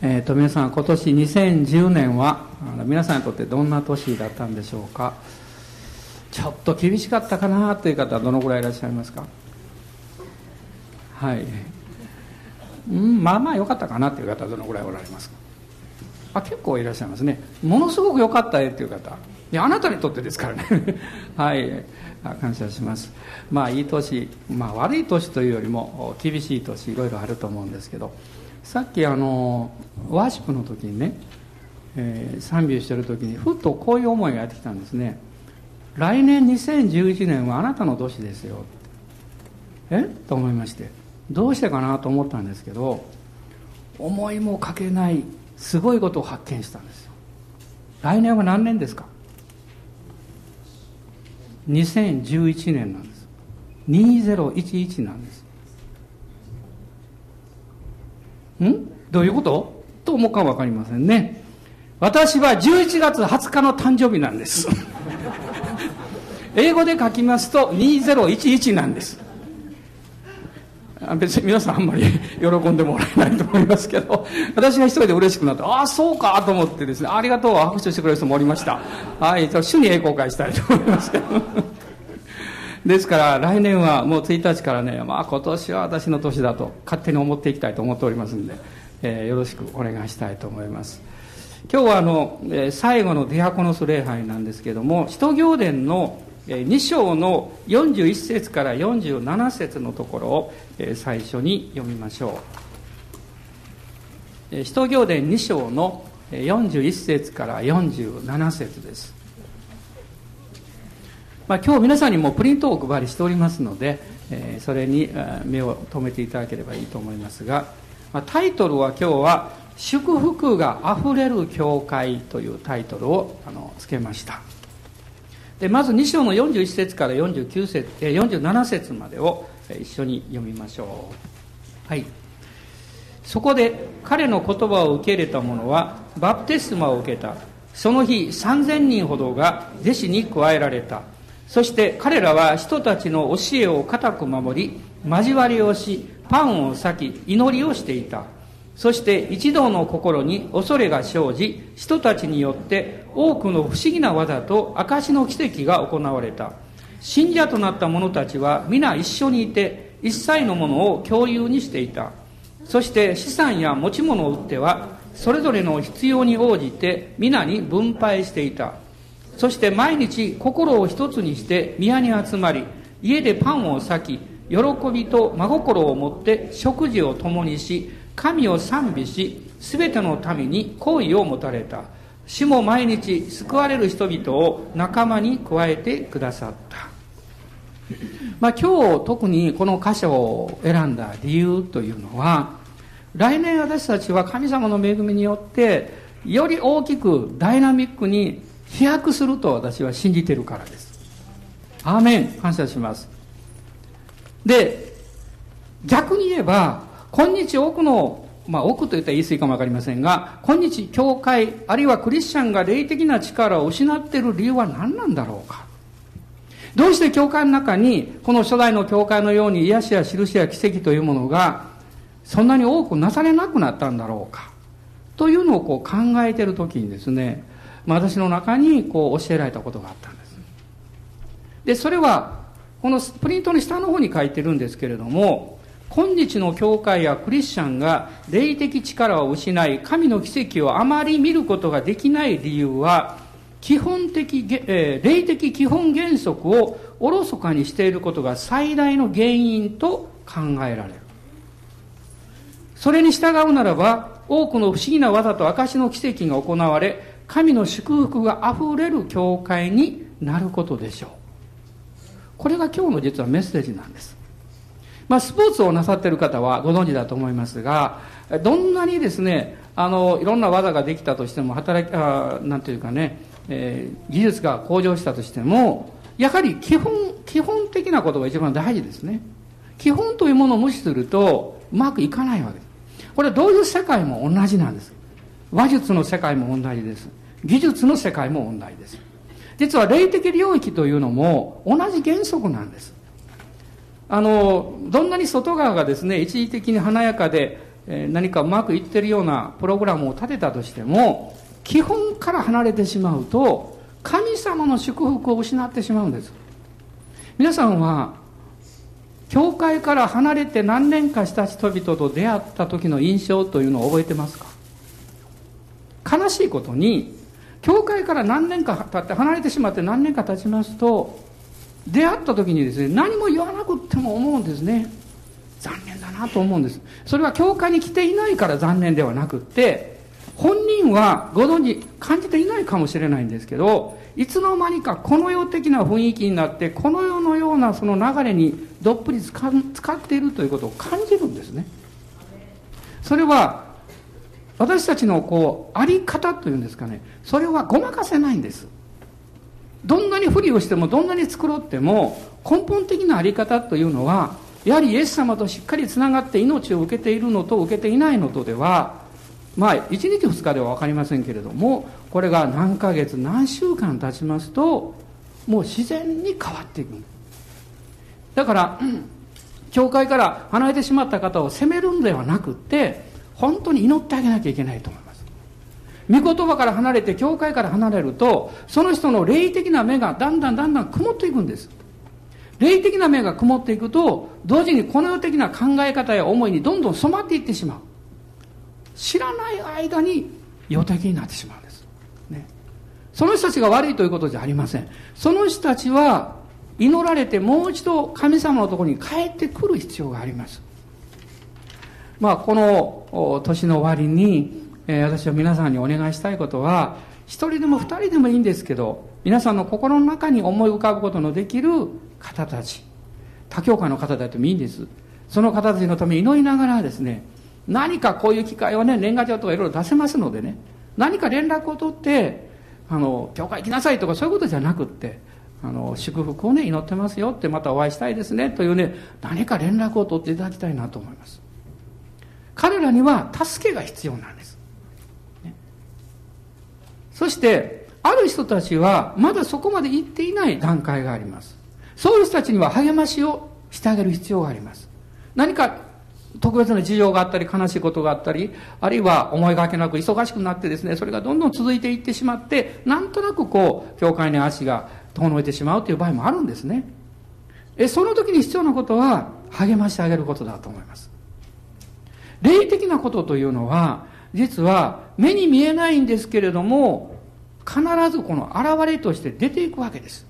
えー、と皆さん今年2010年は皆さんにとってどんな年だったんでしょうか？ちょっと厳しかったかなという方はどのぐらいいらっしゃいますか？はい。うんまあまあ良かったかなという方はどのぐらいおられますか？あ結構いらっしゃいますね。ものすごく良かったえという方。いやあなたにとってですからね。はい。感謝します。まあいい年、まあ、悪い年というよりも厳しい年いろいろあると思うんですけど。さっきあのワーシップの時にね、えー、賛美してる時にふっとこういう思いがやってきたんですね。来年2011年はあなたの年ですよ。え？と思いまして。どうしてかなと思ったんですけど思いもかけないすごいことを発見したんですよ。来年は何年ですか？2011年なんです。2011なんです。ん？どういうこと？と思うか分かりませんね。私は11月20日の誕生日なんです。英語で書きますと2011なんです。別に皆さんあんまり 喜んでもらえないと思いますけど。私が一人で嬉しくなってああそうかと思ってですねありがとう拍手してくれる人もおりました。はい主に栄光会したいと思いますけどですから来年はもう1日からね、まあ、今年は私の年だと勝手に思っていきたいと思っておりますんで、えー、よろしくお願いしたいと思います。今日はあの、えー、最後のディアコノス礼拝なんですけども使徒行伝の2章の41節から47節のところを最初に読みましょう。使徒行伝2章の41節から47節です。まあ、今日皆さんにもプリントをお配りしておりますので、えそれに目を留めていただければいいと思いますが、まあ、タイトルは今日は「祝福があふれる教会」というタイトルをあのつけました。でまず2章の41節から49節47節までを一緒に読みましょう。はい。そこで彼の言葉を受け入れた者はバプテスマを受けた。その日3000人ほどが弟子に加えられた。そして彼らは人たちの教えを固く守り交わりをしパンを裂き祈りをしていた。そして一同の心に恐れが生じ人たちによって多くの不思議な技と証の奇跡が行われた。信者となった者たちは皆一緒にいて一切のものを共有にしていた。そして資産や持ち物を売ってはそれぞれの必要に応じて皆に分配していた。そして毎日心を一つにして宮に集まり家でパンを裂き喜びと真心を持って食事を共にし神を賛美し全ての民に好意を持たれた。主も毎日救われる人々を仲間に加えてくださった。まあ今日特にこの箇所を選んだ理由というのは来年私たちは神様の恵みによってより大きくダイナミックに飛躍すると私は信じてるからです。アーメン感謝します。で、逆に言えば、今日多くの、まあ多くと言ったら言い過ぎかもわかりませんが、今日教会、あるいはクリスチャンが霊的な力を失っている理由は何なんだろうか。どうして教会の中に、この初代の教会のように癒しや印や奇跡というものが、そんなに多くなされなくなったんだろうか。というのをこう考えているときにですね、まあ、私の中にこう教えられたことがあったんです。でそれはこのプリントの下の方に書いてるんですけれども今日の教会やクリスチャンが霊的力を失い神の奇跡をあまり見ることができない理由は基本的、えー、霊的基本原則をおろそかにしていることが最大の原因と考えられる。それに従うならば多くの不思議な技と証の奇跡が行われ神の祝福があふれる教会になることでしょう。これが今日の実はメッセージなんです。まあ、スポーツをなさっている方はご存知だと思いますがどんなにですねあのいろんな技ができたとしても働きあなんていうかね、えー、技術が向上したとしてもやはり基本基本的なことが一番大事ですね。基本というものを無視するとうまくいかないわけです。これはどういう世界も同じなんです。話術の世界も同じです。技術の世界も同じです。実は霊的領域というのも同じ原則なんです。あのどんなに外側がですね一時的に華やかで、何かうまくいってるようなプログラムを立てたとしても基本から離れてしまうと神様の祝福を失ってしまうんです。皆さんは教会から離れて何年かした人々と出会った時の印象というのを覚えてますか？悲しいことに教会から何年か経って離れてしまって何年か経ちますと出会った時にですね何も言わなくっても思うんですね。残念だなと思うんです。それは教会に来ていないから残念ではなくって本人はご存知感じていないかもしれないんですけどいつの間にかこの世的な雰囲気になってこの世のようなその流れにどっぷり使っているということを感じるんですね。それは私たちのこうあり方というんですかねそれはごまかせないんです。どんなに不利をしてもどんなに繕っても根本的なあり方というのはやはりイエス様としっかりつながって命を受けているのと受けていないのとではまあ1日2日では分かりませんけれどもこれが何ヶ月何週間経ちますともう自然に変わっていく。だから、教会から離れてしまった方を責めるんではなくって本当に祈ってあげなきゃいけないと思います。御言葉から離れて教会から離れるとその人の霊的な目がだんだんだんだん曇っていくんです。霊的な目が曇っていくと同時にこの世的な考え方や思いにどんどん染まっていってしまう。知らない間に予的になってしまうんです、ね、その人たちが悪いということじゃありません。その人たちは祈られてもう一度神様のところに帰ってくる必要があります。まあこの年の終わりに、えー、私は皆さんにお願いしたいことは一人でも二人でもいいんですけど皆さんの心の中に思い浮かぶことのできる方たち。他教会の方だともいいんです。その方たちのために祈りながらですね何かこういう機会をね年賀状とかいろいろ出せますのでね何か連絡を取ってあの教会行きなさいとかそういうことじゃなくってあの祝福をね祈ってますよってまたお会いしたいですねというね何か連絡を取っていただきたいなと思います。彼らには助けが必要なんです、ね、そしてある人たちはまだそこまで行っていない段階があります。そういう人たちには励ましをしてあげる必要があります。何か特別な事情があったり悲しいことがあったりあるいは思いがけなく忙しくなってですねそれがどんどん続いていってしまってなんとなくこう教会に足が遠のいてしまうという場合もあるんですね。えその時に必要なことは励ましてあげることだと思います。霊的なことというのは実は目に見えないんですけれども必ずこの現れとして出ていくわけです。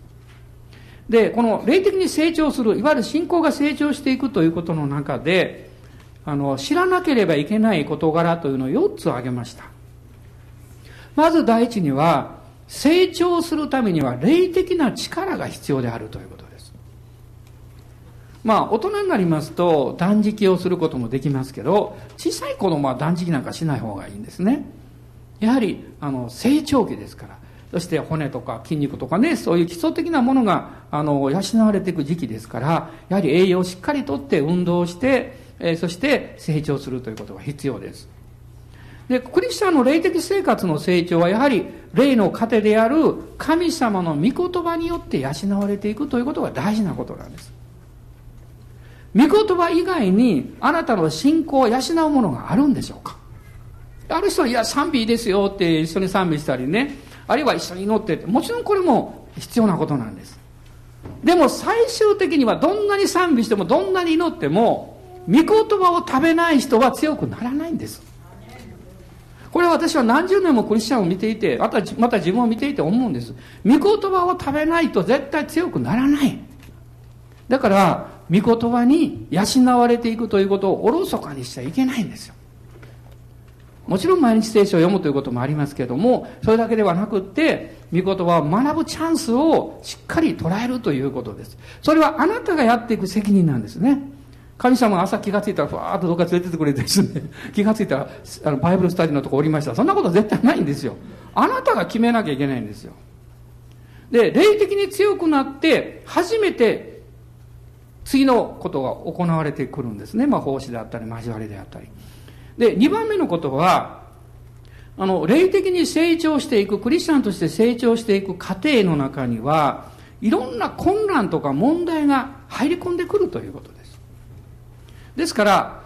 でこの霊的に成長するいわゆる信仰が成長していくということの中であの知らなければいけない事柄というのを4つ挙げました。まず第一には成長するためには霊的な力が必要であるということ。まあ大人になりますと断食をすることもできますけど小さい子供は断食なんかしない方がいいんですねやはりあの成長期ですからそして骨とか筋肉とかねそういう基礎的なものがあの養われていく時期ですからやはり栄養をしっかりとって運動してえそして成長するということが必要です。で、クリスチャンの霊的生活の成長はやはり霊の糧である神様の御言葉によって養われていくということが大事なことなんです。御言葉以外にあなたの信仰を養うものがあるんでしょうか？ある人、いや、賛美いいですよって一緒に賛美したりね、あるいは一緒に祈ってって、もちろんこれも必要なことなんです。でも最終的にはどんなに賛美してもどんなに祈っても御言葉を食べない人は強くならないんです。これは私は何十年もクリスチャンを見ていてまたまた自分を見ていて思うんです。御言葉を食べないと絶対強くならない。だから御言葉に養われていくということをおろそかにしちゃいけないんですよもちろん毎日聖書を読むということもありますけどもそれだけではなくって御言葉を学ぶチャンスをしっかり捉えるということですそれはあなたがやっていく責任なんですね神様が朝気がついたら、ふわーっとどっか連れてってくれてですね、気がついたら、あの、バイブルスタディのとこおりました。そんなこと絶対ないんですよ。あなたが決めなきゃいけないんですよ。で、霊的に強くなって、初めて、次のことが行われてくるんですね。まあ、奉仕であったり、交わりであったり。で、2番目のことは、あの、霊的に成長していく、クリスチャンとして成長していく過程の中には、いろんな困難とか問題が入り込んでくるということです。ですから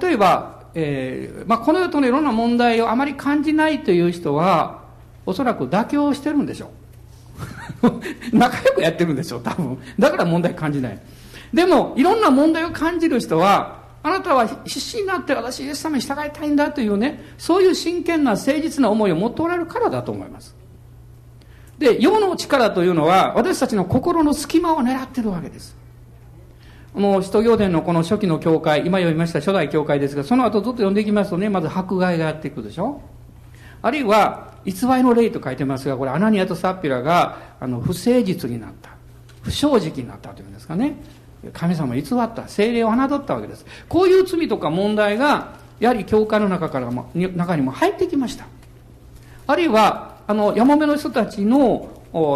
例えばえーまあ、この世とのいろんな問題をあまり感じないという人はおそらく妥協してるんでしょう 仲良くやってるんでしょう多分だから問題感じないでもいろんな問題を感じる人はあなたは必死になって私イエス様に従いたいんだというねそういう真剣な誠実な思いを持っておられるからだと思います。で世の力というのは私たちの心の隙間を狙ってるわけです。もう使徒行伝のこの初期の教会今読みました初代教会ですがその後ずっと読んでいきますとねまず迫害がやっていくでしょ。あるいは偽りの霊と書いてますがこれアナニアとサッピラがあの不誠実になった。不正直になったというんですかね。神様を偽った？精霊を侮ったわけです。こういう罪とか問題がやはり教会の中からも中にも入ってきました。あるいはあのヤモメの人たちの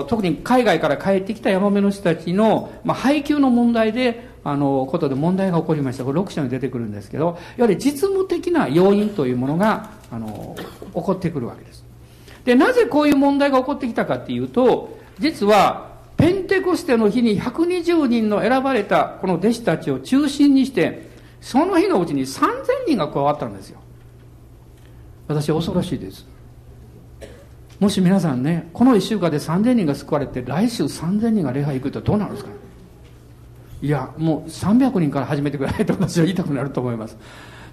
特に海外から帰ってきたヤモメの人たちの、まあ、配給の問題であのことで問題が起こりました。これ6章に出てくるんですけどやはり実務的な要因というものがあの起こってくるわけです。でなぜこういう問題が起こってきたかっていうと実はペンテコステの日に120人の選ばれたこの弟子たちを中心にしてその日のうちに3000人が加わったんですよ。私恐ろしいです。もし皆さんねこの1週間で3000人が救われて来週3000人が礼拝行くとどうなるんですか？いやもう300人から始めてくれないと私は言いたくなると思います。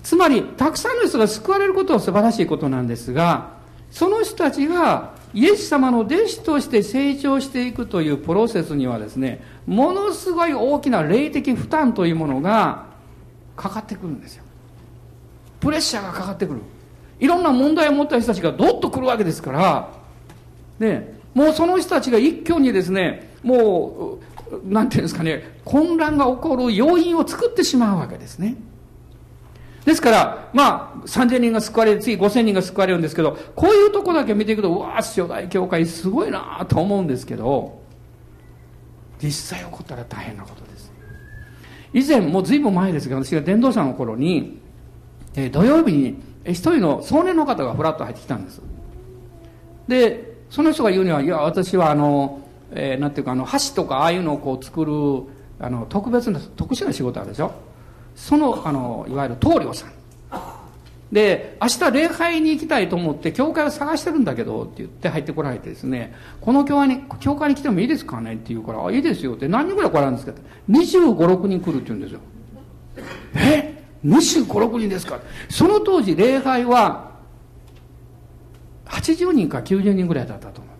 つまりたくさんの人が救われることは素晴らしいことなんですがその人たちがイエス様の弟子として成長していくというプロセスにはですねものすごい大きな霊的負担というものがかかってくるんですよプレッシャーがかかってくるいろんな問題を持った人たちがどっと来るわけですからねもうその人たちが一挙にですねもうなんていうんですかね、混乱が起こる要因を作ってしまうわけですね。ですから、まあ、3000人が救われる、次5000人が救われるんですけど、こういうとこだけ見ていくと、うわぁ、初代教会すごいなと思うんですけど、実際起こったら大変なことです。以前、もう随分前ですが、私が伝道者の頃に、えー、土曜日に一人の壮年の方がふらっと入ってきたんです。で、その人が言うには、いや、私はあの、えー、なんていうかあの橋とかああいうのをこう作るあの特別な特殊な仕事あるでしょそのあのいわゆる棟梁さん。で明日礼拝に行きたいと思って教会を探してるんだけどって言って入ってこられてですねこの教会に教会に来てもいいですかねって言うから「あいいですよ」って何人ぐらい来られるんですかって。2 5 6人来るって言うんですよ。え？2 5 6人ですか？その当時礼拝は80人か90人ぐらいだったと思う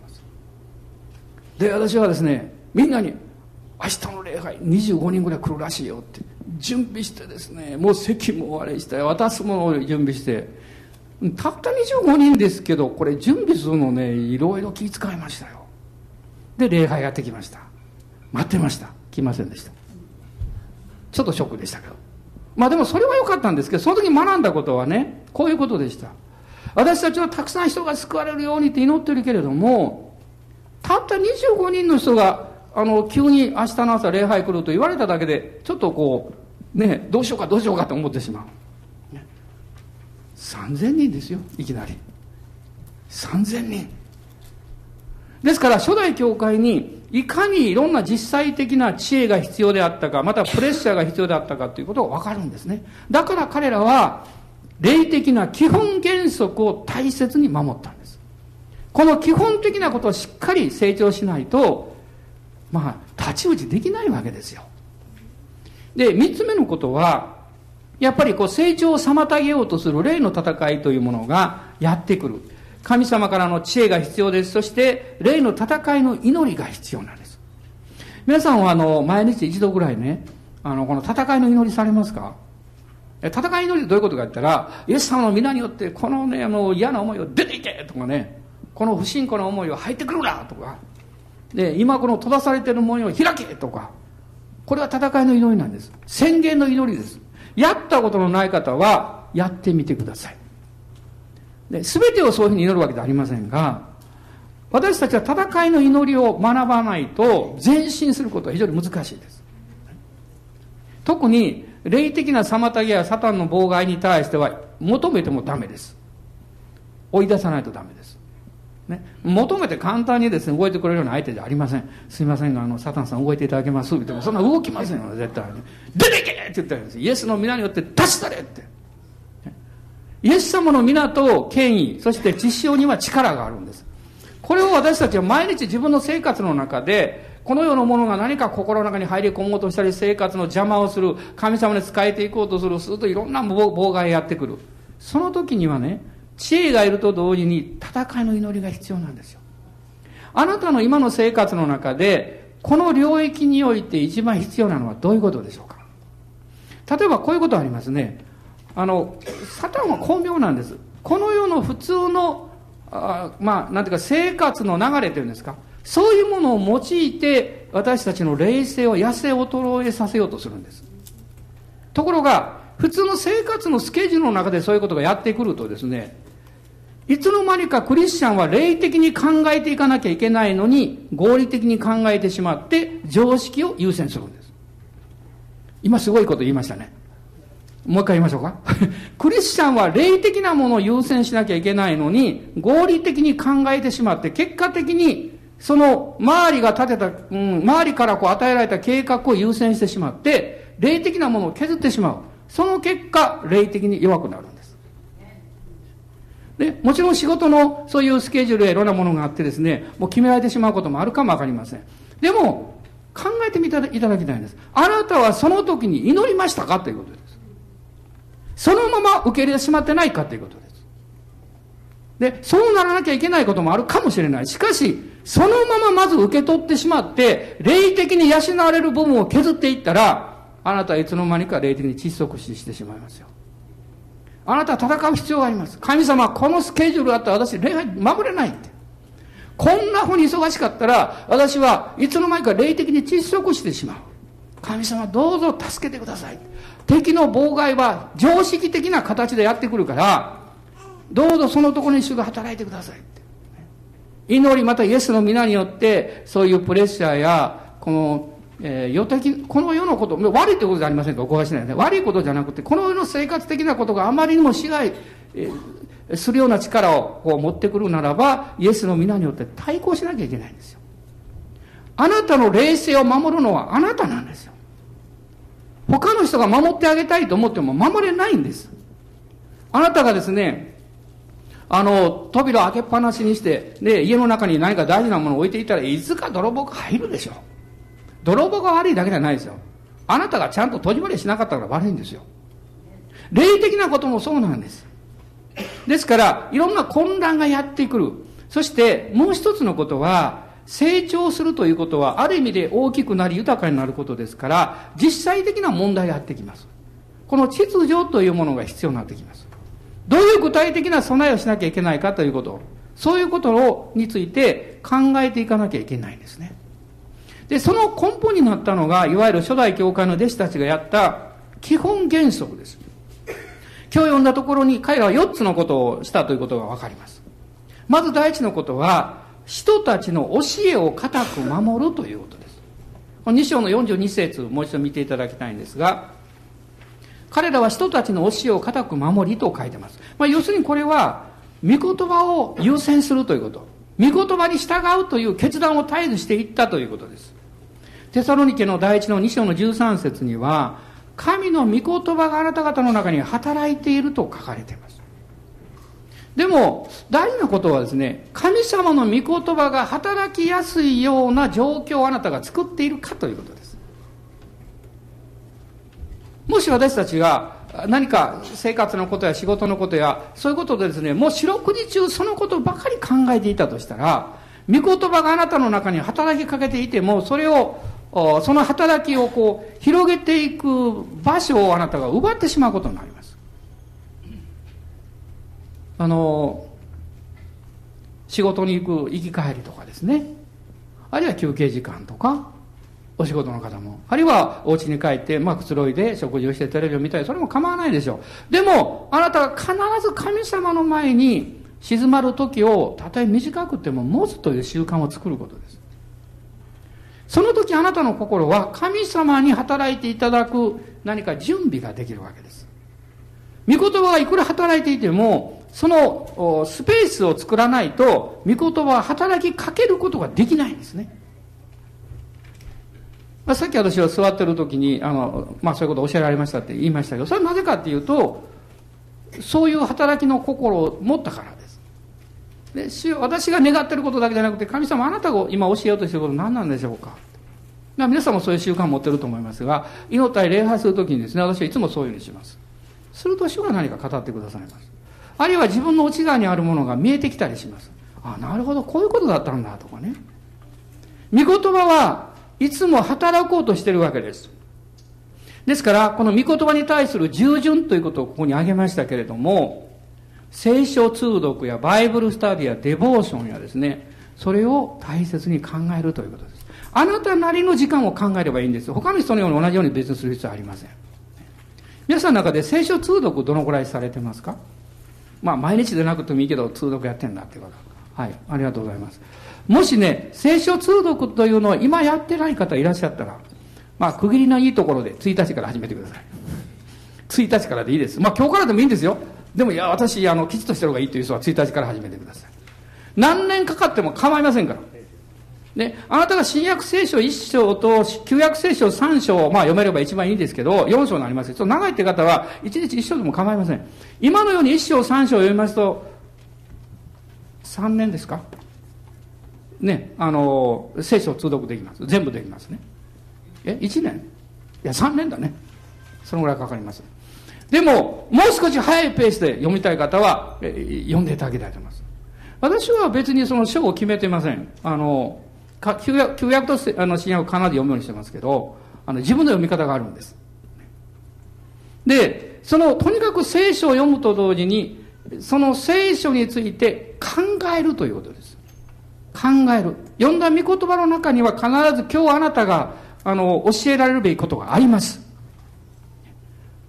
で私はですねみんなに明日の礼拝25人ぐらい来るらしいよって。準備してですねもう席もあれして渡すものを準備してたった25人ですけどこれ準備するのねいろいろ気遣いましたよ。で礼拝やってきました。待ってました。来ませんでした。ちょっとショックでしたけど。まあでもそれは良かったんですけどその時学んだことはねこういうことでした。私たちはたくさん人が救われるようにって祈ってるけれどもたった25人の人があの急に明日の朝礼拝来ると言われただけでちょっとこうねどうしようかどうしようかと思ってしまう、ね、3000人ですよいきなり。3000人。ですから初代教会にいかにいろんな実際的な知恵が必要であったかまたプレッシャーが必要であったかということが分かるんですね。だから彼らは霊的な基本原則を大切に守ったんです。この基本的なことをしっかり成長しないと、まあ、太刀打ちできないわけですよ。で、三つ目のことは、やっぱりこう成長を妨げようとする霊の戦いというものがやってくる。神様からの知恵が必要です。そして、霊の戦いの祈りが必要なんです。皆さんはあの、毎日一度ぐらいね、あの、この戦いの祈りされますか？戦い祈りってどういうことか言ったら、イエス様の皆によって、このね、あの、嫌な思いを出ていけとかね、この不信仰な思いを入ってくるなとかで今この閉ざされてるものを開けとかこれは戦いの祈りなんです。宣言の祈りです。やったことのない方はやってみてください。で全てをそういうふうに祈るわけではありませんが私たちは戦いの祈りを学ばないと前進することは非常に難しいです。特に霊的な妨げやサタンの妨害に対しては求めてもダメです。追い出さないとダメです。ね、求めて簡単にですね、動いてくれるような相手じゃありません。すいませんが、あの、サタンさん動いていただけますって、そんな動きませんよ、絶対に。出てけって言ったらですイエスの皆によって立ち去れって。イエス様の皆と権威、そして知識には力があるんです。これを私たちは毎日自分の生活の中で、この世のものが何か心の中に入り込もうとしたり、生活の邪魔をする、神様に仕えていこうとする、するといろんな妨害やってくる。その時にはね、知恵がいると同時に戦いの祈りが必要なんですよ。あなたの今の生活の中で、この領域において一番必要なのはどういうことでしょうか？例えばこういうことありますね。あの、サタンは巧妙なんです。この世の普通の、あまあ、なんていうか生活の流れというんですか。そういうものを用いて私たちの霊性を痩せ衰えさせようとするんです。ところが、普通の生活のスケジュールの中でそういうことがやってくるとですね、いつの間にかクリスチャンは霊的に考えていかなきゃいけないのに、合理的に考えてしまって、常識を優先するんです。今すごいこと言いましたね。もう一回言いましょうか。クリスチャンは霊的なものを優先しなきゃいけないのに、合理的に考えてしまって、結果的に、その周りが立てた、うん、周りからこう与えられた計画を優先してしまって、霊的なものを削ってしまう。その結果、霊的に弱くなるで。もちろん仕事のそういうスケジュールやいろんなものがあってですね、もう決められてしまうこともあるかもわかりません。でも、考えてみていただきたいんです。あなたはその時に祈りましたかということです。そのまま受け入れてしまってないかということです。で、そうならなきゃいけないこともあるかもしれない。しかし、そのまままず受け取ってしまって、霊的に養われる部分を削っていったら、あなたはいつの間にか霊的に窒息死してしまいますよ。あなたは戦う必要があります。神様はこのスケジュールあったら私礼拝守れないって。こんなふうに忙しかったら、私はいつの間にか霊的に窒息してしまう。神様どうぞ助けてください。敵の妨害は常識的な形でやってくるから、どうぞそのところに主が働いてください。祈りまたイエスの皆によって、そういうプレッシャーや、この、えー、予的、この世のこと、悪いってことじゃありませんか？おかしないね。悪いことじゃなくて、この世の生活的なことがあまりにも支配、えー、するような力をこう持ってくるならば、イエスの皆によって対抗しなきゃいけないんですよ。あなたの霊性を守るのはあなたなんですよ。他の人が守ってあげたいと思っても守れないんです。あなたがですね、あの、扉を開けっぱなしにして、で、家の中に何か大事なものを置いていたらいつか泥棒が入るでしょう。泥棒が悪いだけじゃないですよ。あなたがちゃんと閉じまれしなかったから悪いんですよ。霊的なこともそうなんです。ですから、いろんな混乱がやってくる。そして、もう一つのことは、成長するということは、ある意味で大きくなり豊かになることですから、実際的な問題があってきます。この秩序というものが必要になってきます。どういう具体的な備えをしなきゃいけないかということ、そういうことについて考えていかなきゃいけないんですね。で、その根本になったのが、いわゆる初代教会の弟子たちがやった基本原則です。今日読んだところに彼らは4つのことをしたということがわかります。まず第一のことは、人たちの教えを固く守るということです。この2章の42節もう一度見ていただきたいんですが、彼らは人たちの教えを固く守りと書いてます。まあ、要するにこれは、御言葉を優先するということ。御言葉に従うという決断を絶えずしていったということです。テサロニケの第一の2章の13節には、神の御言葉があなた方の中に働いていると書かれています。でも、大事なことはですね、神様の御言葉が働きやすいような状況をあなたが作っているかということです。もし私たちが何か生活のことや仕事のことや、そういうことでですね、もう四六時中そのことばかり考えていたとしたら、御言葉があなたの中に働きかけていても、それを、その働きをこう、広げていく場所をあなたが奪ってしまうことになります。あの、仕事に行く行き帰りとかですね。あるいは休憩時間とか、お仕事の方も。あるいはお家に帰って、まあくつろいで食事をしてテレビを見たり、それも構わないでしょう。でも、あなたが必ず神様の前に静まる時を、たとえ短くても持つという習慣を作ることです。その時あなたの心は神様に働いていただく何か準備ができるわけです。御言葉がいくら働いていても、そのスペースを作らないと、御言葉は働きかけることができないんですね。まあ、さっき私は座ってる時に、あの、まあそういうことを教えられましたって言いましたけど、それはなぜかっていうと、そういう働きの心を持ったからです。で主、私が願ってることだけじゃなくて、神様あなたが今教えようとしてること何なんでしょうか？皆さんもそういう習慣を持ってると思いますが、祈ったり礼拝するときにですね、私はいつもそういうふうにします。すると主が何か語ってくださいます。あるいは自分の内側にあるものが見えてきたりします。あ、なるほど、こういうことだったんだとかね。御言葉はいつも働こうとしてるわけです。ですから、この御言葉に対する従順ということをここに挙げましたけれども、聖書通読やバイブルスタディやデボーションやですね、それを大切に考えるということです。あなたなりの時間を考えればいいんです。他の人のように同じように別にする必要はありません。皆さんの中で聖書通読どのくらいされてますか？まあ毎日でなくてもいいけど通読やってんだっていうこと。はい、ありがとうございます。もしね、聖書通読というのを今やってない方いらっしゃったら、まあ、区切りのいいところで、1日から始めてください。1日からでいいです。まあ、今日からでもいいんですよ。でも、いや、私、あの、きちっとしてる方がいいという人は1日から始めてください。何年かかっても構いませんから。で、あなたが新約聖書1章と旧約聖書3章をまあ読めれば一番いいんですけど、4章になりますけど、長いって方は1日1章でも構いません。今のように1章3章を読みますと、3年ですか？ね、あの、聖書を通読できます。全部できますね。え ?1 年？いや、3年だね。そのぐらいかかります。でも、もう少し早いペースで読みたい方は、読んでいただきたいと思います。私は別にその章を決めていません。あの、旧約旧約とあの新約をかなり読むようにしてますけど、あの自分の読み方があるんです。で、その、とにかく聖書を読むと同時に、その聖書について考えるということです。考える。読んだ御言葉の中には必ず今日あなたがあの、教えられるべきことがあります。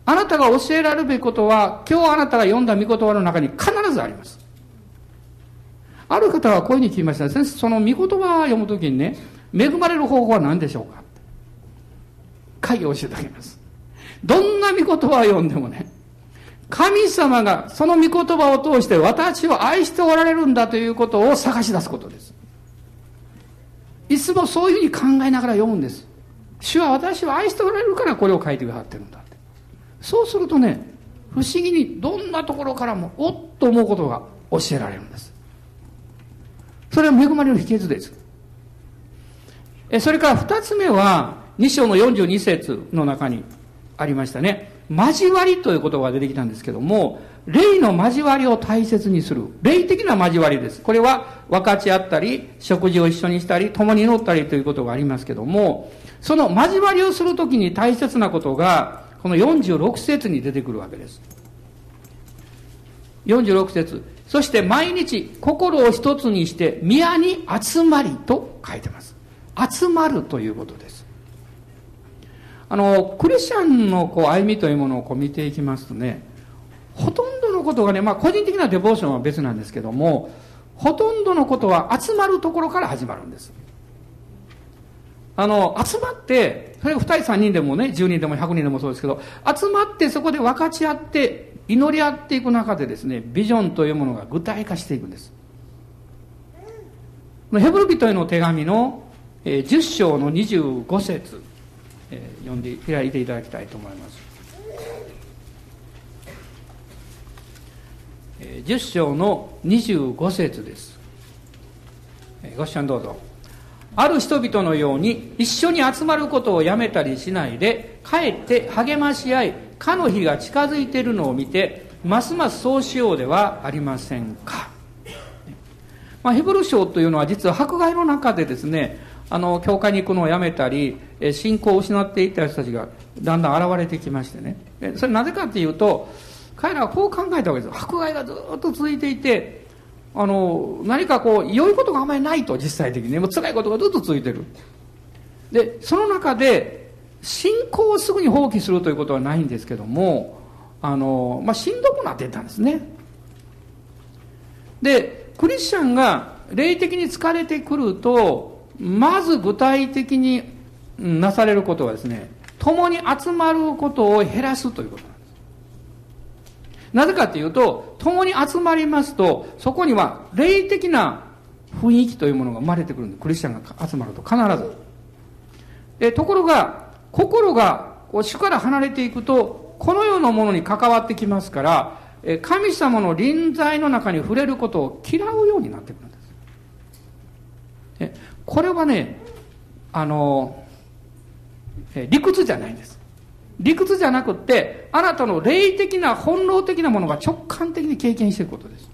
あなたが教えられるべきことは、今日あなたが読んだ御言葉の中に必ずあります。ある方はこういうふうに聞きました先生、その御言葉を読むときにね、恵まれる方法は何でしょうか？会議を教えてあげます。どんな御言葉を読んでもね、神様がその御言葉を通して私を愛しておられるんだということを探し出すことです。いつもそういうふうに考えながら読むんです。主は私を愛しておられるからこれを書いてくださってるんだ。そうするとね、不思議にどんなところからもおっと思うことが教えられるんです。それは恵まれる秘訣です。えそれから二つ目は、2章の42節の中にありましたね。交わりという言葉が出てきたんですけども、霊の交わりを大切にする。霊的な交わりです。これは分かち合ったり、食事を一緒にしたり、共に祈ったりということがありますけども、その交わりをするときに大切なことが、この46節に出てくるわけです。46節そして毎日心を一つにして宮に集まりと書いてます。集まるということです。あの、クリスチャンのこう歩みというものをこう見ていきますとね、ほとんどのことがね、まあ個人的なデボーションは別なんですけども、ほとんどのことは集まるところから始まるんです。あの、集まって、それが2人3人でもね、10人でも100人でもそうですけど、集まってそこで分かち合って、祈り合っていく中でですね、ビジョンというものが具体化していくんです。ヘブル人への手紙の、えー、10章の25節、えー、読んで開いていただきたいと思います。えー、10章の25節です。えー、ご視聴どうぞ。ある人々のように一緒に集まることをやめたりしないでかえって励まし合いかの日が近づいているのを見てますますそうしようではありませんか、まあ、ヘブル書というのは実は迫害の中でですねあの教会に行くのをやめたり信仰を失っていった人たちがだんだん現れてきましてね。それなぜかっていうと彼らはこう考えたわけです迫害がずっと続いていてあの、何かこう、良いことがあまりないと、実際的に。もう辛いことがずっと続いてる。で、その中で、信仰をすぐに放棄するということはないんですけども、あの、まあ、しんどくなってたんですね。で、クリスチャンが霊的に疲れてくると、まず具体的になされることはですね、共に集まることを減らすということなぜかというと、共に集まりますと、そこには霊的な雰囲気というものが生まれてくるんです。クリスチャンが集まると必ず。えところが、心がこう主から離れていくと、このようなものに関わってきますから、神様の臨在の中に触れることを嫌うようになってくるんです。これはね、あの、理屈じゃないんです。理屈じゃなくって、あなたの霊的な本能的なものが直感的に経験していることです。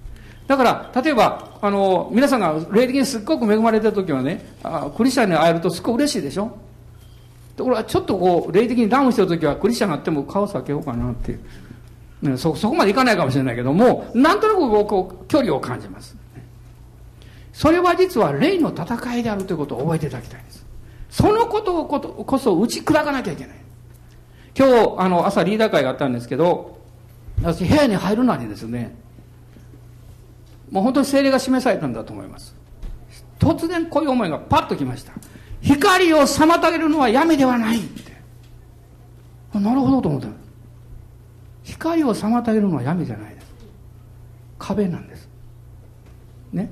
だから、例えば、あの、皆さんが霊的にすっごく恵まれてる時はね、あクリスチャンに会えるとすっごく嬉しいでしょ？ところが、ちょっとこう、霊的にダウンしてる時は、クリスチャンがあっても顔避けようかなっていう。ね、そ、そこまでいかないかもしれないけども、なんとなくこう、距離を感じます。それは実は霊の戦いであるということを覚えていただきたいんです。そのことをことこそ打ち砕かなきゃいけない。今日、あの、朝リーダー会があったんですけど、私部屋に入るなりですね、もう本当に精霊が示されたんだと思います。突然こういう思いがパッときました。光を妨げるのは闇ではないって。なるほどと思った。光を妨げるのは闇じゃないです。壁なんです。ね。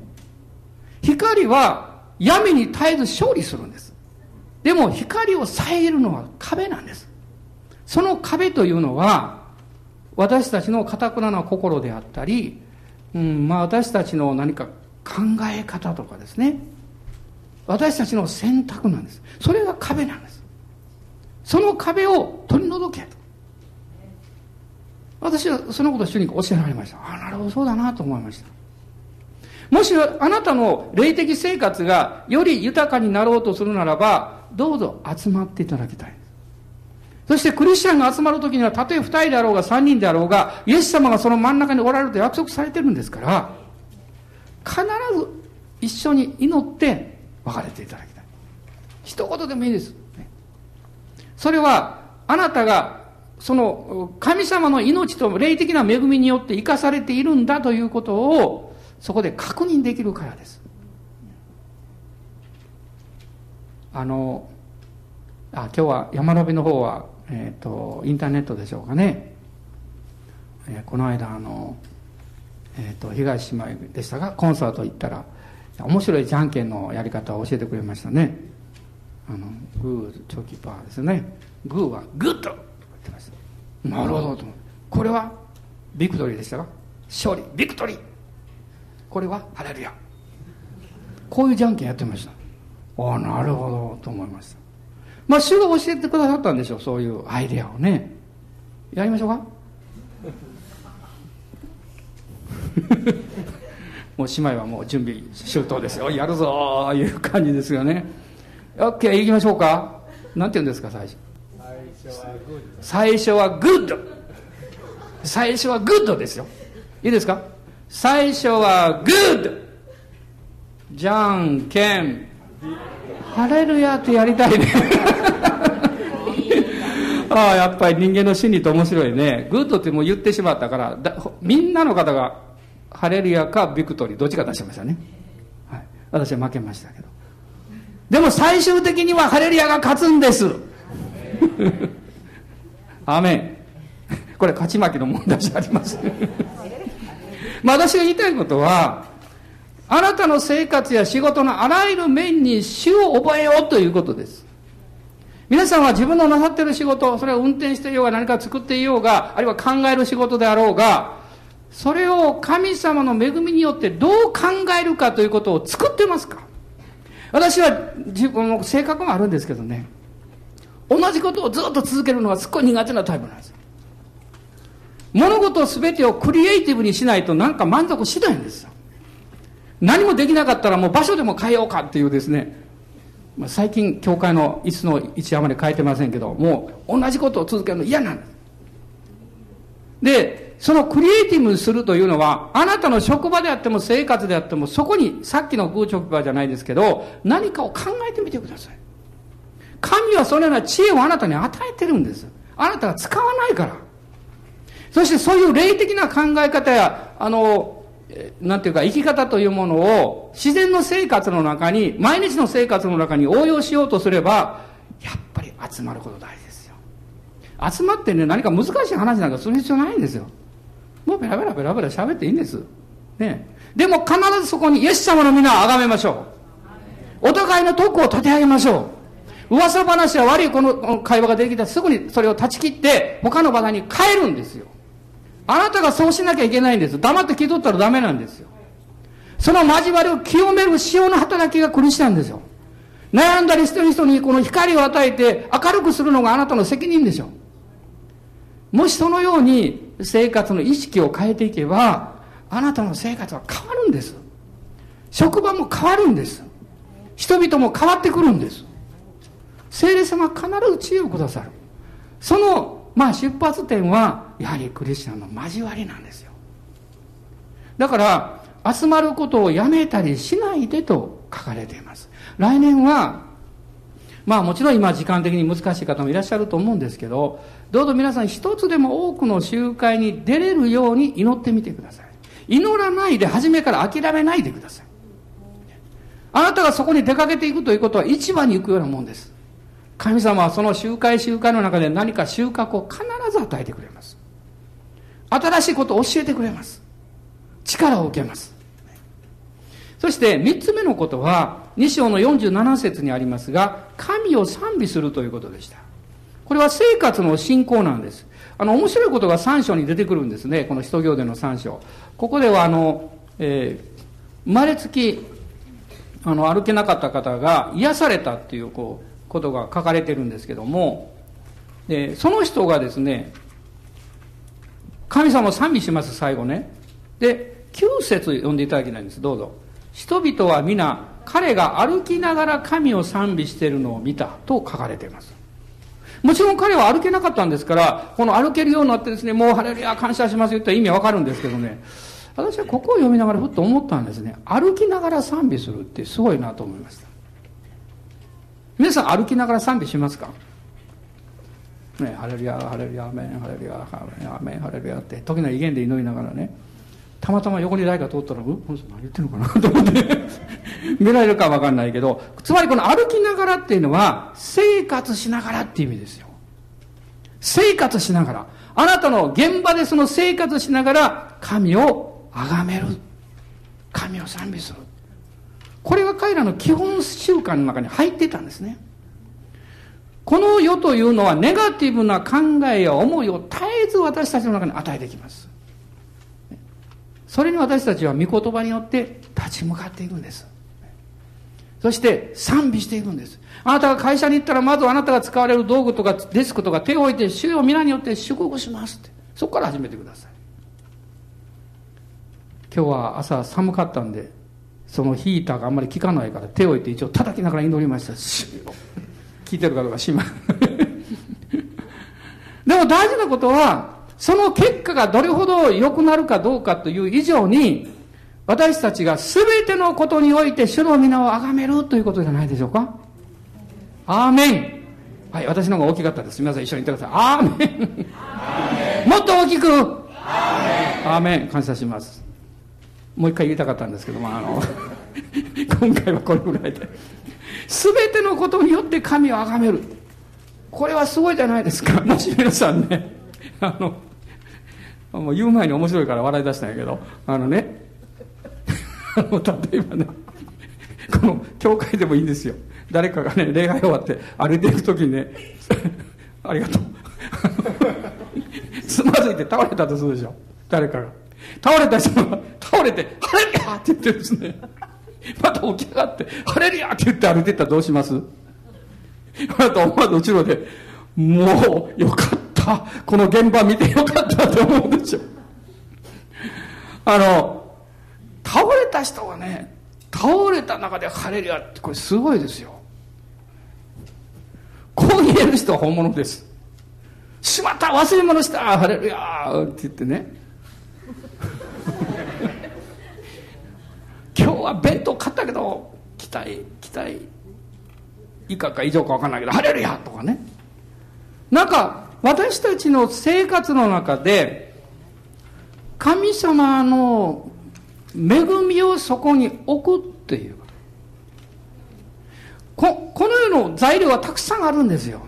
光は闇に絶えず勝利するんです。でも光を遮るのは壁なんです。その壁というのは、私たちの堅くなな心であったり、うんまあ、私たちの何か考え方とかですね。私たちの選択なんです。それが壁なんです。その壁を取り除け私はそのことを主に教えられました。ああなるほどそうだなと思いました。もしあなたの霊的生活がより豊かになろうとするならばどうぞ集まっていただきたい。そしてクリスチャンが集まる時には、たとえ二人であろうが三人であろうが、イエス様がその真ん中におられると約束されてるんですから、必ず一緒に祈って別れていただきたい。一言でもいいです。それは、あなたが、その、神様の命と霊的な恵みによって生かされているんだということを、そこで確認できるからです。あの、あ、今日は山並みの方はえーと、インターネットでしょうかね、えー、この間あの、えーと、東姉妹でしたがコンサート行ったら面白いじゃんけんのやり方を教えてくれましたね。あのグーチョキパーですね。グーはグッと言ってました。なるほどとこれはビクトリーでしたか？勝利ビクトリー。これはハレルヤ。こういうじゃんけんやってました。ああなるほどと思いました。まあ、主が教えてくださったんでしょう、そういうアイデアをね。やりましょうか？もう姉妹はもう準備周到ですよ。やるぞーいう感じですよね。OK、行きましょうか。なんて言うんですか、最初？最初はグッド。最初はグッドですよ。いいですか？最初はグッド。じゃんけん。ハレルヤってやりたいね。ああやっぱり人間の心理って面白いね。グッドってもう言ってしまったからみんなの方がハレルヤかビクトリーどっちか出しましたね、はい、私は負けましたけど。でも最終的にはハレルヤが勝つんです。アメン。これ勝ち負けの問題じゃありません まあ私が言いたいことはあなたの生活や仕事のあらゆる面に主を覚えようということです。皆さんは自分のなさっている仕事、それを運転していようが何か作っていようが、あるいは考える仕事であろうが、それを神様の恵みによってどう考えるかということを作ってますか？私は自分の性格もあるんですけどね、同じことをずっと続けるのがすっごい苦手なタイプなんです。物事全てをクリエイティブにしないとなんか満足しないんですよ。何もできなかったらもう場所でも変えようかっていうですね、まあ、最近教会の椅子の位置あまり変えてませんけどもう同じことを続けるの嫌なんです。でそのクリエイティブにするというのはあなたの職場であっても生活であってもそこにさっきのグーチョキパーじゃないですけど何かを考えてみてください。神はそのような知恵をあなたに与えてるんです。あなたが使わないから。そしてそういう霊的な考え方やあのなんていうか、生き方というものを自然の生活の中に、毎日の生活の中に応用しようとすれば、やっぱり集まること大事ですよ。集まってね、何か難しい話なんかする必要ないんですよ。もうベラベラベラベラ喋っていいんです。ね。でも必ずそこにイエス様の皆を崇めましょう。お互いの徳を立て上げましょう。噂話は悪いこの会話ができたらすぐにそれを断ち切って他の場所に変えるんですよ。あなたがそうしなきゃいけないんです。黙って聞いとったらダメなんですよ。その交わりを清める塩の働きが苦しなんですよ。悩んだりしてる人にこの光を与えて明るくするのがあなたの責任でしょう。もしそのように生活の意識を変えていけば、あなたの生活は変わるんです。職場も変わるんです。人々も変わってくるんです。聖霊様は必ず知恵をくださる。その、まあ出発点は、やはりクリスチャンの交わりなんですよ。だから、集まることをやめたりしないでと書かれています。来年は、まあもちろん今時間的に難しい方もいらっしゃると思うんですけど、どうぞ皆さん一つでも多くの集会に出れるように祈ってみてください。祈らないで初めから諦めないでください。あなたがそこに出かけていくということは市場に行くようなもんです。神様はその集会集会の中で何か収穫を必ず与えてくれます。新しいことを教えてくれます。力を受けます。そして三つ目のことは、2章の47節にありますが、神を賛美するということでした。これは生活の信仰なんです。あの、面白いことが3章に出てくるんですね。この使徒行伝の3章。ここでは、あの、えー、生まれつき、あの、歩けなかった方が癒されたっていう、こう、ことが書かれてるんですけども、で、その人がですね、神様を賛美します、最後ね。で、9節読んでいただきたいんです。どうぞ。人々は皆、彼が歩きながら神を賛美しているのを見たと書かれています。もちろん彼は歩けなかったんですから、この歩けるようになってですね、もうハレルヤ感謝しますよって意味わかるんですけどね、私はここを読みながらふっと思ったんですね。歩きながら賛美するってすごいなと思いました。皆さん歩きながら賛美しますか？ね、ハレルヤ、ハレルヤ、アメン、ハレルヤハレルヤ、アメン、ハレルヤって、時の威厳で祈りながらね、たまたま横に誰か通ったら、う、この人何言ってるのかな？と思って見られるかわかんないけど、つまりこの歩きながらっていうのは、生活しながらっていう意味ですよ。生活しながら。あなたの現場でその生活しながら、神を崇める。神を賛美する。これが彼らの基本習慣の中に入ってたんですね。この世というのはネガティブな考えや思いを絶えず私たちの中に与えてきます。それに私たちは御言葉によって立ち向かっていくんです。そして賛美していくんです。あなたが会社に行ったらまずあなたが使われる道具とかデスクとか手を置いて主よ皆によって祝福しますって。そこから始めてください。今日は朝寒かったんで、そのヒーターがあんまり効かないから手を置いて一応叩きながら祈りました。聞いてるかどうかしまでも大事なことは、その結果がどれほど良くなるかどうかという以上に、私たちが全てのことにおいて主の皆を崇めるということじゃないでしょうかアーメンはい、私の方が大きかったです。皆さん一緒に言ってください。アーメン もっと大きくアーメン感謝します。もう一回言いたかったんですけども、あの、今回はこれぐらいで。全てのことによって神を崇める。これはすごいじゃないですか。もし皆さんね、あの、もう言う前に面白いから笑い出したんやけど、あのね、あの、例えばね、この教会でもいいんですよ。誰かがね、礼拝終わって歩いていくときにね、ありがとう。つまずいて倒れたとするでしょ。誰かが。倒れた人が倒れて、ハレルヤって言ってですね、また起き上がって、ハレルヤって言って歩いてったらどうします？また思わず後ろで、もう、よかった。この現場見てよかったって思うでしょ。あの、倒れた人がね、倒れた中でハレルヤってこれすごいですよ。こう言える人は本物です。しまった忘れ物したハレルヤって言ってね。今日は弁当買ったけど、期待、期待、以下か以上か分かんないけど、ハレルヤとかね。なんか、私たちの生活の中で、神様の恵みをそこに置くっていう。ここの世の材料はたくさんあるんですよ。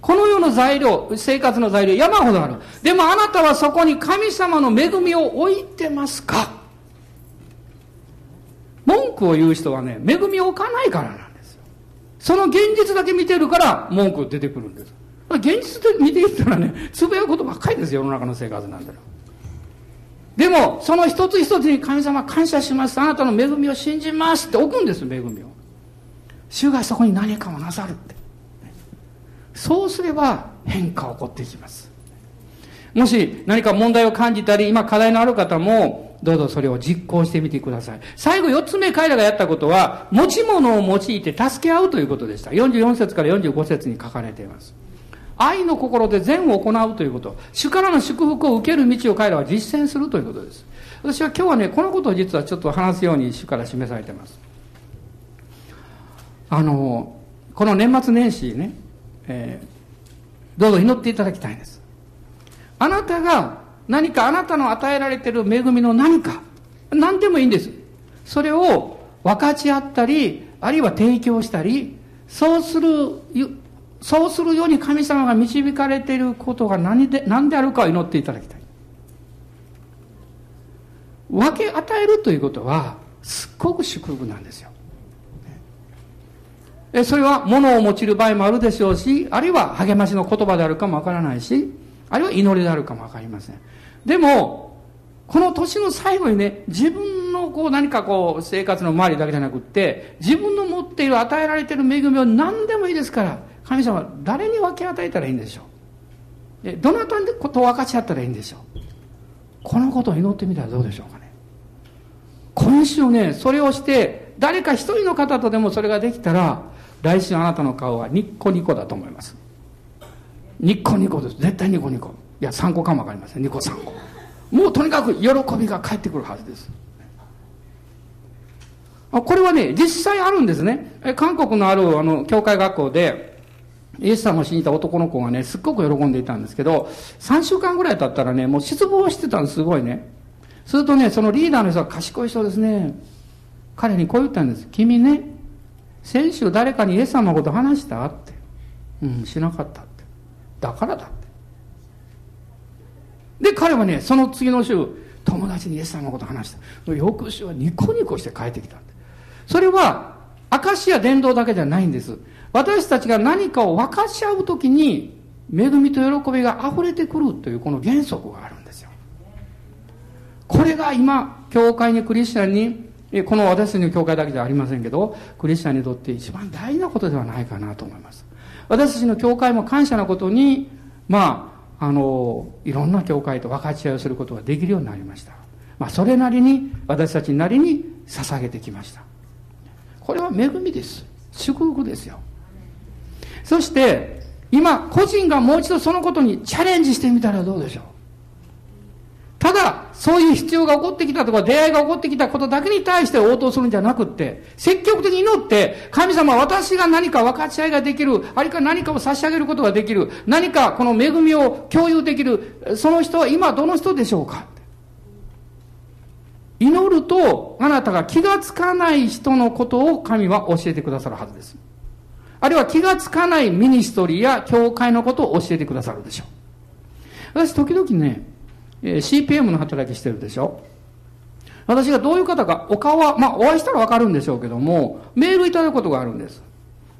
この世の材料生活の材料山ほどある。でもあなたはそこに神様の恵みを置いてますか？文句を言う人はね恵みを置かないからなんですよその現実だけ見てるから文句出てくるんです現実で見ていったらねつぶやくことばっかりですよ世の中の生活なんだよでも、その一つ一つに神様感謝します。あなたの恵みを信じますって置くんです、恵みを。主がそこに何かをなさるって。そうすれば変化起こっていきます。もし何か問題を感じたり、今課題のある方も、どうぞそれを実行してみてください。最後4つ目彼らがやったことは、持ち物を用いて助け合うということでした。44節から45節に書かれています。愛の心で善を行うということ。主からの祝福を受ける道を彼らは実践するということです。私は今日はね、このことを実はちょっと話すように主から示されています。あの、この年末年始ね、えー、どうぞ祈っていただきたいんです。あなたが何かあなたの与えられている恵みの何か、何でもいいんです。それを分かち合ったり、あるいは提供したり、そうする、そうするように神様が導かれていることが何で、何であるかを祈っていただきたい。分け与えるということは、すっごく祝福なんですよ。それは物を用いる場合もあるでしょうし、あるいは励ましの言葉であるかもわからないし、あるいは祈りであるかもわかりません。でも、この年の最後にね、自分のこう何かこう生活の周りだけじゃなくって、自分の持っている与えられている恵みを何でもいいですから、神様誰に分け与えたらいいんでしょう？どなたのこと分かち合ったらいいんでしょう？このことを祈ってみたらどうでしょうかね？今週ね、それをして、誰か一人の方とでもそれができたら、来週あなたの顔はニッコニコだと思います。ニッコニコです。絶対ニコニコ。いや、3個かもわかりません。2個3個。もうとにかく喜びが返ってくるはずです。これはね、実際あるんですね。韓国のある、あの、教会学校で、イエス様を信じた男の子がね、すっごく喜んでいたんですけど、3週間ぐらい経ったらね、もう失望してたんです、すごいね。するとね、そのリーダーの人は賢い人ですね。彼にこう言ったんです。君ね、先週誰かにイエス様のこと話したって。うん、しなかったって。だからだって。で、彼はね、その次の週、友達にイエス様のこと話した。翌週はニコニコして帰ってきた。それは、証や伝道だけじゃないんです。私たちが何かを分かち合うときに、恵みと喜びが溢れてくるというこの原則があるんですよ。これが今、教会にクリスチャンにこの私たちの教会だけじゃありませんけど、クリスチャンにとって一番大事なことではないかなと思います。私たちの教会も感謝なことに、まあ、あの、いろんな教会と分かち合いをすることができるようになりました。まあ、それなりに、私たちなりに捧げてきました。これは恵みです。祝福ですよ。そして、今、個人がもう一度そのことにチャレンジしてみたらどうでしょう。ただ、そういう必要が起こってきたとか、出会いが起こってきたことだけに対して応答するんじゃなくって、積極的に祈って、神様私が何か分かち合いができる、あるいは何かを差し上げることができる、何かこの恵みを共有できる、その人は今どの人でしょうか祈ると、あなたが気がつかない人のことを神は教えてくださるはずです。あるいは気がつかないミニストリーや教会のことを教えてくださるでしょう。私時々ね、え CPM の働きしてるでしょ？私がどういう方か、お顔は、まあ、お会いしたらわかるんでしょうけども、メールいただくことがあるんです。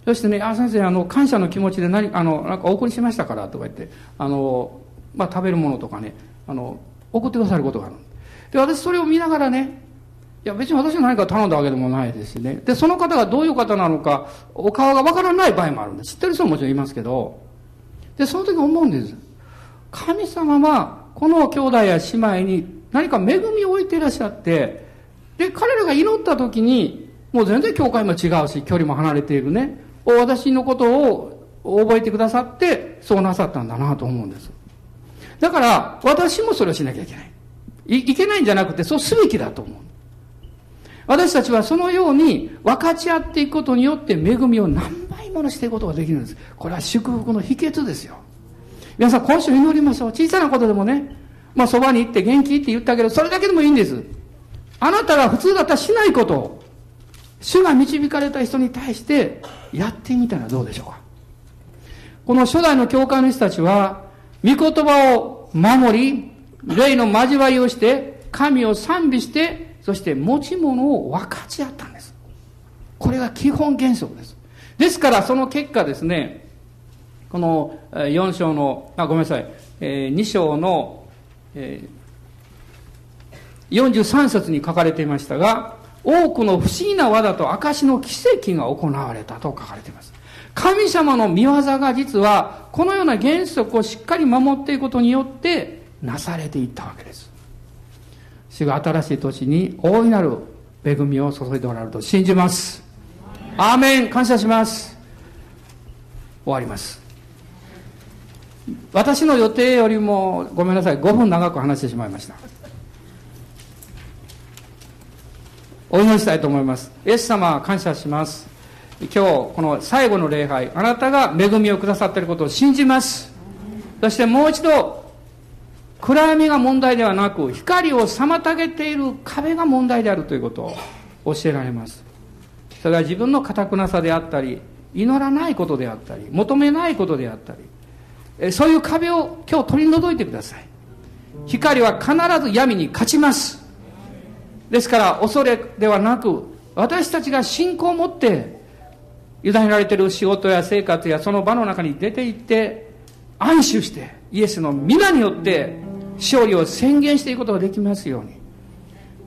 そしてね、あ、先生、あの、感謝の気持ちで何、あの、なんかお送りしましたからとか言って、あの、まあ、食べるものとかね、あの、送ってくださることがある。で、私それを見ながらね、いや、別に私は何か頼んだわけでもないですしね。で、その方がどういう方なのか、お顔がわからない場合もあるんです。知ってる人ももちろんいますけど、で、その時思うんです。神様は、この兄弟や姉妹に何か恵みを置いていらっしゃって、で、彼らが祈った時に、もう全然教会も違うし、距離も離れているね、私のことを覚えてくださって、そうなさったんだなと思うんです。だから、私もそれをしなきゃいけない。いいけないんじゃなくて、そうすべきだと思う。私たちはそのように分かち合っていくことによって恵みを何倍ものしていくことができるんです。これは祝福の秘訣ですよ。皆さん今週祈りましょう。小さなことでもね、まあそばに行って元気って言ってあげる。それだけでもいいんです。あなたが普通だったらしないことを、主が導かれた人に対してやってみたらどうでしょうか。この初代の教会の人たちは、御言葉を守り、霊の交わりをして、神を賛美して、そして持ち物を分かち合ったんです。これが基本原則です。ですからその結果ですね、この4章の、あ、ごめんなさい、え、2章の、え43節に書かれていましたが、多くの不思議な技と証の奇跡が行われたと書かれています。神様の見業が実はこのような原則をしっかり守っていくことによってなされていったわけです。主が新しい土地に大いなる恵みを注いでおられると信じます。アーメン感謝します。終わります。私の予定よりもごめんなさい5分長く話してしまいました。お祈りしたいと思います。イエス様感謝します。今日この最後の礼拝あなたが恵みをくださっていることを信じます。そしてもう一度暗闇が問題ではなく光を妨げている壁が問題であるということを教えられます。それは自分の堅くなさであったり祈らないことであったり求めないことであったりそういう壁を今日取り除いてください。光は必ず闇に勝ちます。ですから恐れではなく私たちが信仰を持って委ねられている仕事や生活やその場の中に出て行って安守してイエスの皆によって勝利を宣言していくことができますように。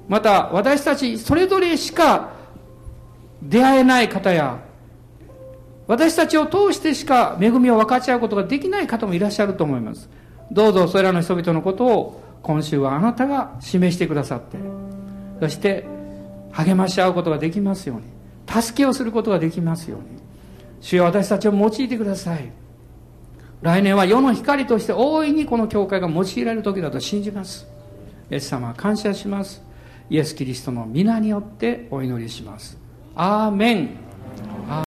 また私たちそれぞれしか出会えない方や私たちを通してしか恵みを分かち合うことができない方もいらっしゃると思います。どうぞそれらの人々のことを今週はあなたが示してくださってそして励まし合うことができますように助けをすることができますように主よ私たちを用いてください。来年は世の光として大いにこの教会が用いられる時だと信じます。イエス様感謝します。イエス・キリストの皆によってお祈りします。アーメン。